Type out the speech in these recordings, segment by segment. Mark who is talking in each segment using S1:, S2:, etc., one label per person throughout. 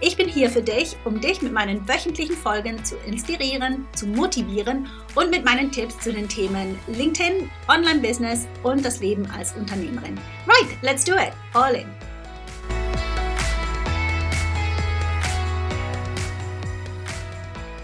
S1: Ich bin hier für dich, um dich mit meinen wöchentlichen Folgen zu inspirieren, zu motivieren und mit meinen Tipps zu den Themen LinkedIn, Online-Business und das Leben als Unternehmerin. Right, let's do it. All in.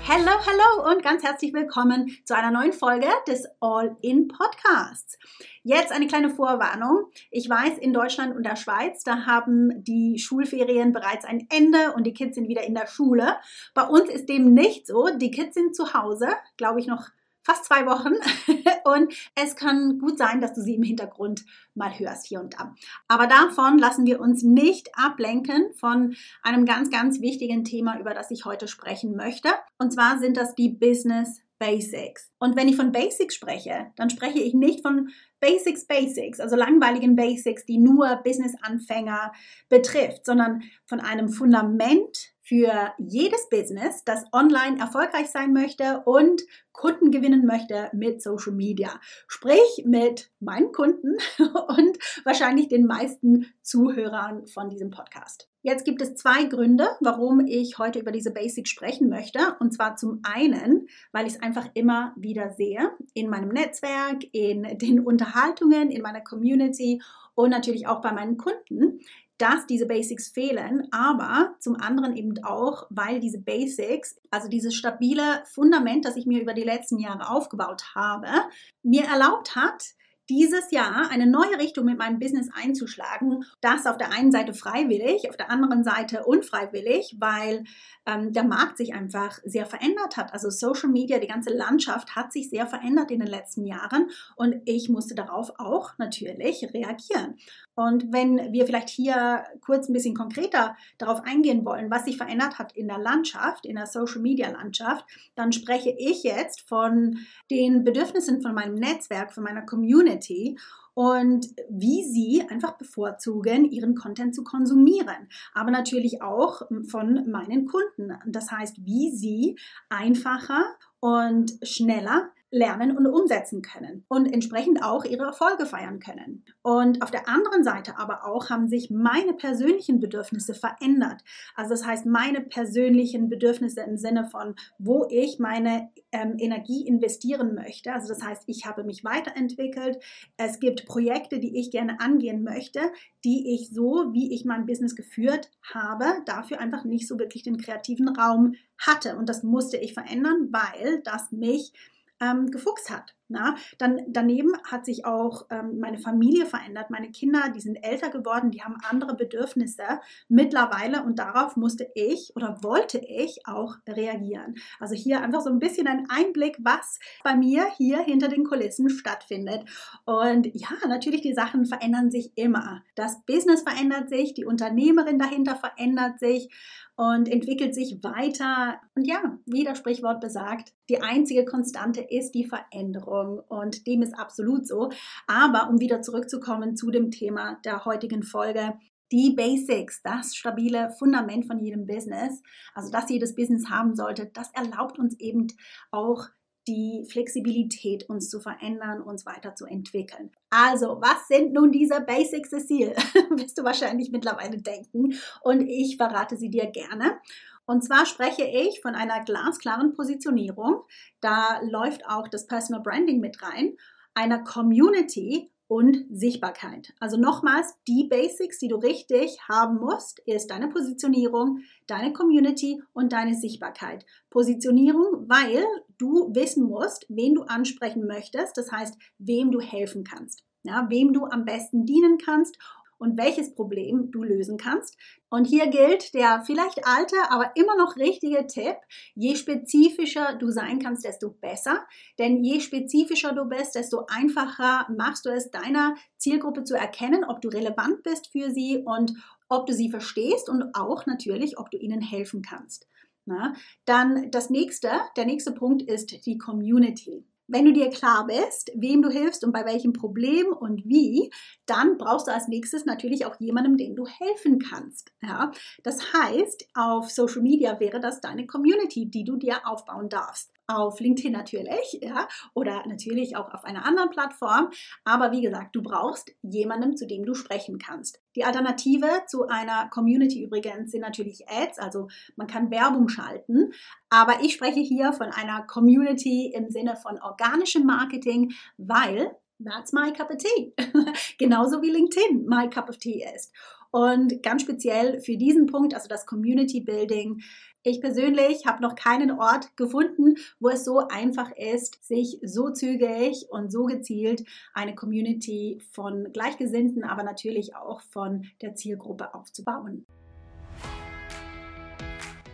S1: Hallo, hallo und ganz herzlich willkommen zu einer neuen Folge des All In Podcasts. Jetzt eine kleine Vorwarnung. Ich weiß, in Deutschland und der Schweiz, da haben die Schulferien bereits ein Ende und die Kids sind wieder in der Schule. Bei uns ist dem nicht so. Die Kids sind zu Hause, glaube ich, noch fast zwei Wochen und es kann gut sein, dass du sie im Hintergrund mal hörst hier und da. Aber davon lassen wir uns nicht ablenken von einem ganz, ganz wichtigen Thema, über das ich heute sprechen möchte. Und zwar sind das die Business Basics. Und wenn ich von Basics spreche, dann spreche ich nicht von Basics Basics, also langweiligen Basics, die nur Business-Anfänger betrifft, sondern von einem Fundament für jedes Business, das online erfolgreich sein möchte und Kunden gewinnen möchte mit Social Media. Sprich mit meinen Kunden und wahrscheinlich den meisten Zuhörern von diesem Podcast. Jetzt gibt es zwei Gründe, warum ich heute über diese Basics sprechen möchte. Und zwar zum einen, weil ich es einfach immer wieder sehe in meinem Netzwerk, in den Unterhaltungen, in meiner Community und natürlich auch bei meinen Kunden, dass diese Basics fehlen, aber zum anderen eben auch, weil diese Basics, also dieses stabile Fundament, das ich mir über die letzten Jahre aufgebaut habe, mir erlaubt hat, dieses Jahr eine neue Richtung mit meinem Business einzuschlagen. Das auf der einen Seite freiwillig, auf der anderen Seite unfreiwillig, weil ähm, der Markt sich einfach sehr verändert hat. Also Social Media, die ganze Landschaft hat sich sehr verändert in den letzten Jahren und ich musste darauf auch natürlich reagieren. Und wenn wir vielleicht hier kurz ein bisschen konkreter darauf eingehen wollen, was sich verändert hat in der Landschaft, in der Social Media Landschaft, dann spreche ich jetzt von den Bedürfnissen von meinem Netzwerk, von meiner Community und wie sie einfach bevorzugen, ihren Content zu konsumieren. Aber natürlich auch von meinen Kunden. Das heißt, wie sie einfacher und schneller lernen und umsetzen können und entsprechend auch ihre Erfolge feiern können. Und auf der anderen Seite aber auch haben sich meine persönlichen Bedürfnisse verändert. Also das heißt, meine persönlichen Bedürfnisse im Sinne von, wo ich meine ähm, Energie investieren möchte. Also das heißt, ich habe mich weiterentwickelt. Es gibt Projekte, die ich gerne angehen möchte, die ich so, wie ich mein Business geführt habe, dafür einfach nicht so wirklich den kreativen Raum hatte. Und das musste ich verändern, weil das mich ähm, gefuchst hat. Na? Dann, daneben hat sich auch ähm, meine Familie verändert. Meine Kinder, die sind älter geworden, die haben andere Bedürfnisse mittlerweile und darauf musste ich oder wollte ich auch reagieren. Also hier einfach so ein bisschen ein Einblick, was bei mir hier hinter den Kulissen stattfindet. Und ja, natürlich, die Sachen verändern sich immer. Das Business verändert sich, die Unternehmerin dahinter verändert sich und entwickelt sich weiter. Und ja, wie das Sprichwort besagt, die einzige Konstante ist die Veränderung und dem ist absolut so. Aber um wieder zurückzukommen zu dem Thema der heutigen Folge, die Basics, das stabile Fundament von jedem Business, also das jedes Business haben sollte, das erlaubt uns eben auch die Flexibilität, uns zu verändern, uns weiterzuentwickeln. Also, was sind nun diese Basics, Cecile? Wirst du wahrscheinlich mittlerweile denken. Und ich verrate sie dir gerne. Und zwar spreche ich von einer glasklaren Positionierung. Da läuft auch das Personal Branding mit rein, einer Community und Sichtbarkeit. Also nochmals, die Basics, die du richtig haben musst, ist deine Positionierung, deine Community und deine Sichtbarkeit. Positionierung, weil du wissen musst, wen du ansprechen möchtest, das heißt, wem du helfen kannst. Ja, wem du am besten dienen kannst und welches Problem du lösen kannst. Und hier gilt der vielleicht alte, aber immer noch richtige Tipp, je spezifischer du sein kannst, desto besser. Denn je spezifischer du bist, desto einfacher machst du es deiner Zielgruppe zu erkennen, ob du relevant bist für sie und ob du sie verstehst und auch natürlich, ob du ihnen helfen kannst. Na, dann das nächste, der nächste Punkt ist die Community. Wenn du dir klar bist, wem du hilfst und bei welchem Problem und wie, dann brauchst du als nächstes natürlich auch jemandem, dem du helfen kannst. Ja? Das heißt, auf Social Media wäre das deine Community, die du dir aufbauen darfst auf LinkedIn natürlich, ja, oder natürlich auch auf einer anderen Plattform. Aber wie gesagt, du brauchst jemanden, zu dem du sprechen kannst. Die Alternative zu einer Community übrigens sind natürlich Ads, also man kann Werbung schalten. Aber ich spreche hier von einer Community im Sinne von organischem Marketing, weil That's my cup of tea. Genauso wie LinkedIn my cup of tea ist. Und ganz speziell für diesen Punkt, also das Community Building, ich persönlich habe noch keinen Ort gefunden, wo es so einfach ist, sich so zügig und so gezielt eine Community von Gleichgesinnten, aber natürlich auch von der Zielgruppe aufzubauen.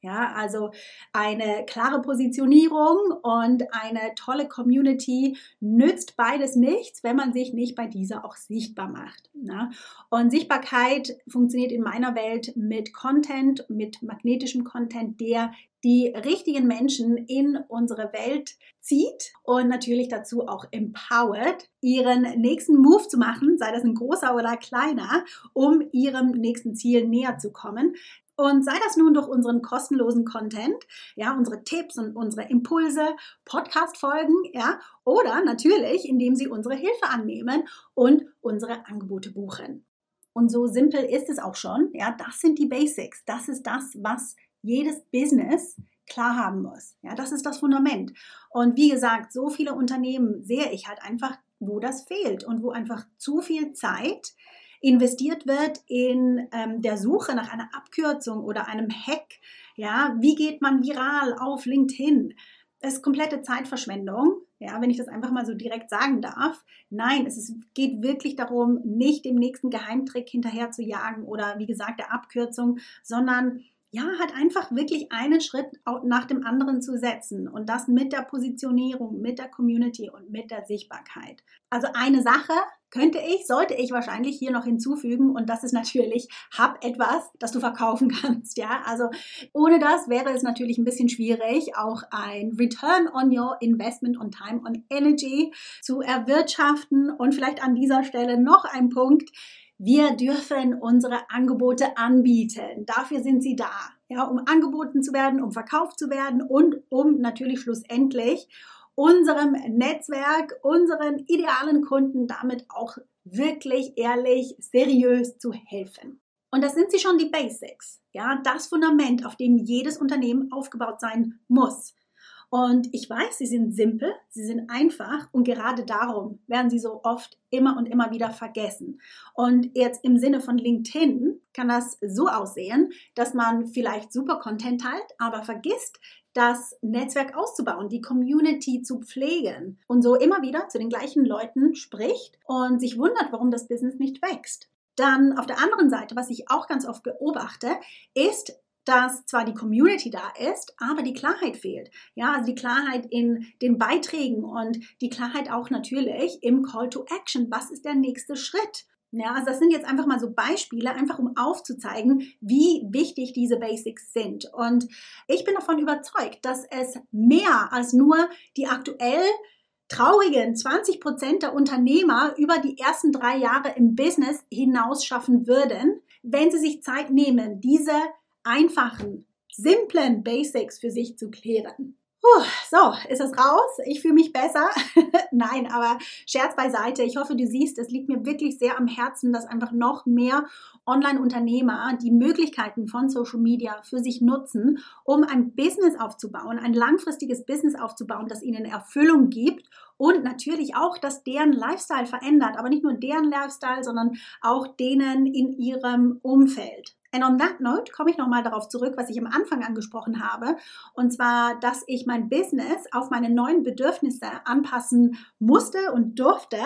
S1: Ja, also eine klare Positionierung und eine tolle Community nützt beides nichts, wenn man sich nicht bei dieser auch sichtbar macht. Ne? Und Sichtbarkeit funktioniert in meiner Welt mit Content, mit magnetischem Content, der die richtigen Menschen in unsere Welt zieht und natürlich dazu auch empowert, ihren nächsten Move zu machen, sei das ein großer oder kleiner, um ihrem nächsten Ziel näher zu kommen. Und sei das nun durch unseren kostenlosen Content, ja, unsere Tipps und unsere Impulse, Podcast-Folgen, ja, oder natürlich, indem Sie unsere Hilfe annehmen und unsere Angebote buchen. Und so simpel ist es auch schon, ja, das sind die Basics. Das ist das, was jedes Business klar haben muss. Ja, das ist das Fundament. Und wie gesagt, so viele Unternehmen sehe ich halt einfach, wo das fehlt und wo einfach zu viel Zeit investiert wird in ähm, der Suche nach einer Abkürzung oder einem Hack. Ja, wie geht man viral auf LinkedIn? Das ist komplette Zeitverschwendung, ja, wenn ich das einfach mal so direkt sagen darf. Nein, es ist, geht wirklich darum, nicht dem nächsten Geheimtrick hinterher zu jagen oder wie gesagt der Abkürzung, sondern ja, halt einfach wirklich einen Schritt nach dem anderen zu setzen und das mit der Positionierung, mit der Community und mit der Sichtbarkeit. Also eine Sache könnte ich, sollte ich wahrscheinlich hier noch hinzufügen und das ist natürlich, hab etwas, das du verkaufen kannst, ja. Also ohne das wäre es natürlich ein bisschen schwierig, auch ein Return on your Investment on Time on Energy zu erwirtschaften und vielleicht an dieser Stelle noch ein Punkt, wir dürfen unsere Angebote anbieten. Dafür sind sie da, ja, um angeboten zu werden, um verkauft zu werden und um natürlich schlussendlich unserem Netzwerk, unseren idealen Kunden damit auch wirklich ehrlich, seriös zu helfen. Und das sind sie schon die Basics, ja, das Fundament, auf dem jedes Unternehmen aufgebaut sein muss. Und ich weiß, sie sind simpel, sie sind einfach und gerade darum werden sie so oft immer und immer wieder vergessen. Und jetzt im Sinne von LinkedIn kann das so aussehen, dass man vielleicht super Content teilt, aber vergisst, das Netzwerk auszubauen, die Community zu pflegen und so immer wieder zu den gleichen Leuten spricht und sich wundert, warum das Business nicht wächst. Dann auf der anderen Seite, was ich auch ganz oft beobachte, ist, dass zwar die Community da ist, aber die Klarheit fehlt. Ja, also die Klarheit in den Beiträgen und die Klarheit auch natürlich im Call to Action. Was ist der nächste Schritt? Ja, also das sind jetzt einfach mal so Beispiele, einfach um aufzuzeigen, wie wichtig diese Basics sind. Und ich bin davon überzeugt, dass es mehr als nur die aktuell traurigen 20 Prozent der Unternehmer über die ersten drei Jahre im Business hinaus schaffen würden, wenn sie sich Zeit nehmen, diese einfachen, simplen Basics für sich zu klären. Puh, so, ist es raus? Ich fühle mich besser. Nein, aber Scherz beiseite. Ich hoffe, du siehst, es liegt mir wirklich sehr am Herzen, dass einfach noch mehr Online-Unternehmer die Möglichkeiten von Social Media für sich nutzen, um ein Business aufzubauen, ein langfristiges Business aufzubauen, das ihnen Erfüllung gibt und natürlich auch, dass deren Lifestyle verändert, aber nicht nur deren Lifestyle, sondern auch denen in ihrem Umfeld. And on that note komme ich nochmal darauf zurück, was ich am Anfang angesprochen habe. Und zwar, dass ich mein Business auf meine neuen Bedürfnisse anpassen musste und durfte.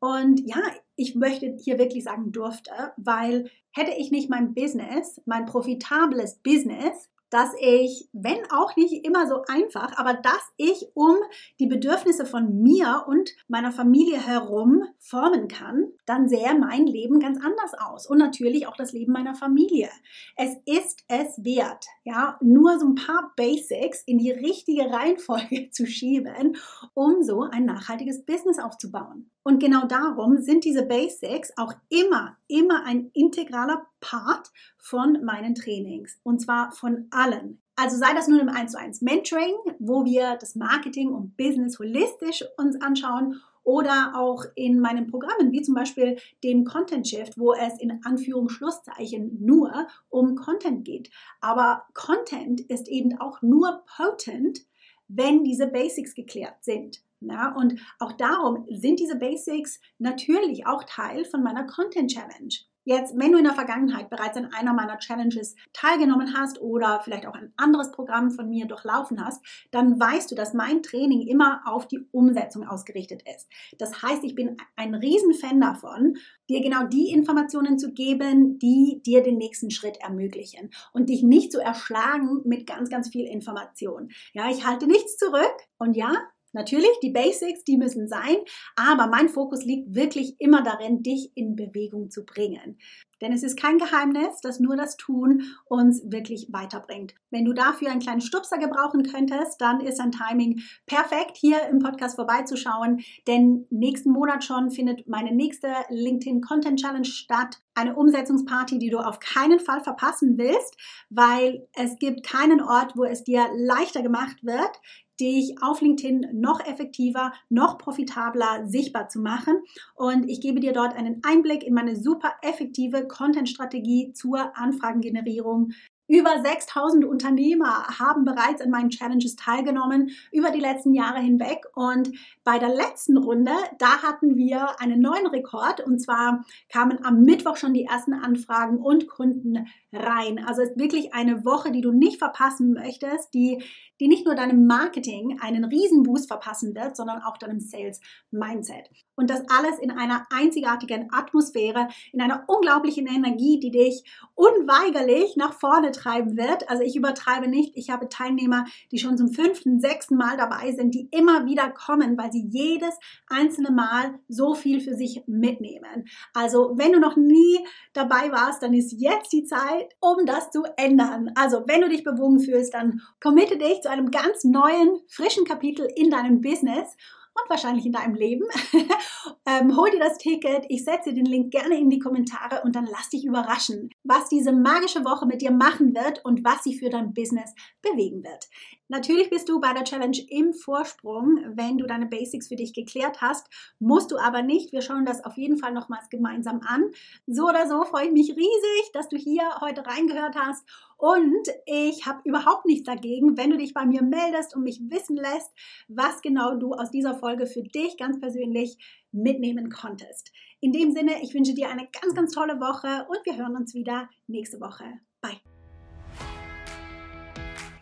S1: Und ja, ich möchte hier wirklich sagen durfte, weil hätte ich nicht mein Business, mein profitables Business dass ich, wenn auch nicht immer so einfach, aber dass ich um die Bedürfnisse von mir und meiner Familie herum formen kann, dann sähe mein Leben ganz anders aus und natürlich auch das Leben meiner Familie. Es ist es wert, ja, nur so ein paar Basics in die richtige Reihenfolge zu schieben, um so ein nachhaltiges Business aufzubauen. Und genau darum sind diese Basics auch immer, immer ein integraler Part von meinen Trainings. Und zwar von allen. Also sei das nun im 1 zu 1 Mentoring, wo wir das Marketing und Business holistisch uns anschauen oder auch in meinen Programmen, wie zum Beispiel dem Content Shift, wo es in Anführungsschlusszeichen nur um Content geht. Aber Content ist eben auch nur potent, wenn diese Basics geklärt sind. Ja, und auch darum sind diese Basics natürlich auch Teil von meiner Content Challenge. Jetzt, wenn du in der Vergangenheit bereits an einer meiner Challenges teilgenommen hast oder vielleicht auch ein anderes Programm von mir durchlaufen hast, dann weißt du, dass mein Training immer auf die Umsetzung ausgerichtet ist. Das heißt, ich bin ein Riesenfan davon, dir genau die Informationen zu geben, die dir den nächsten Schritt ermöglichen und dich nicht zu erschlagen mit ganz, ganz viel Information. Ja, ich halte nichts zurück und ja, Natürlich, die Basics, die müssen sein, aber mein Fokus liegt wirklich immer darin, dich in Bewegung zu bringen. Denn es ist kein Geheimnis, dass nur das Tun uns wirklich weiterbringt. Wenn du dafür einen kleinen Stupser gebrauchen könntest, dann ist ein Timing perfekt, hier im Podcast vorbeizuschauen. Denn nächsten Monat schon findet meine nächste LinkedIn Content Challenge statt. Eine Umsetzungsparty, die du auf keinen Fall verpassen willst, weil es gibt keinen Ort, wo es dir leichter gemacht wird, dich auf LinkedIn noch effektiver, noch profitabler sichtbar zu machen. Und ich gebe dir dort einen Einblick in meine super effektive Content-Strategie zur Anfragengenerierung über 6000 Unternehmer haben bereits an meinen Challenges teilgenommen über die letzten Jahre hinweg. Und bei der letzten Runde, da hatten wir einen neuen Rekord. Und zwar kamen am Mittwoch schon die ersten Anfragen und Kunden rein. Also ist wirklich eine Woche, die du nicht verpassen möchtest, die, die nicht nur deinem Marketing einen Riesenboost verpassen wird, sondern auch deinem Sales Mindset. Und das alles in einer einzigartigen Atmosphäre, in einer unglaublichen Energie, die dich unweigerlich nach vorne treiben wird. Also ich übertreibe nicht. Ich habe Teilnehmer, die schon zum fünften, sechsten Mal dabei sind, die immer wieder kommen, weil sie jedes einzelne Mal so viel für sich mitnehmen. Also wenn du noch nie dabei warst, dann ist jetzt die Zeit, um das zu ändern. Also wenn du dich bewogen fühlst, dann committe dich zu einem ganz neuen, frischen Kapitel in deinem Business und wahrscheinlich in deinem Leben. ähm, hol dir das Ticket. Ich setze den Link gerne in die Kommentare und dann lass dich überraschen, was diese magische Woche mit dir machen wird und was sie für dein Business bewegen wird. Natürlich bist du bei der Challenge im Vorsprung, wenn du deine Basics für dich geklärt hast. Musst du aber nicht. Wir schauen das auf jeden Fall nochmals gemeinsam an. So oder so freue ich mich riesig, dass du hier heute reingehört hast. Und ich habe überhaupt nichts dagegen, wenn du dich bei mir meldest und mich wissen lässt, was genau du aus dieser Folge für dich ganz persönlich mitnehmen konntest. In dem Sinne, ich wünsche dir eine ganz, ganz tolle Woche und wir hören uns wieder nächste Woche. Bye.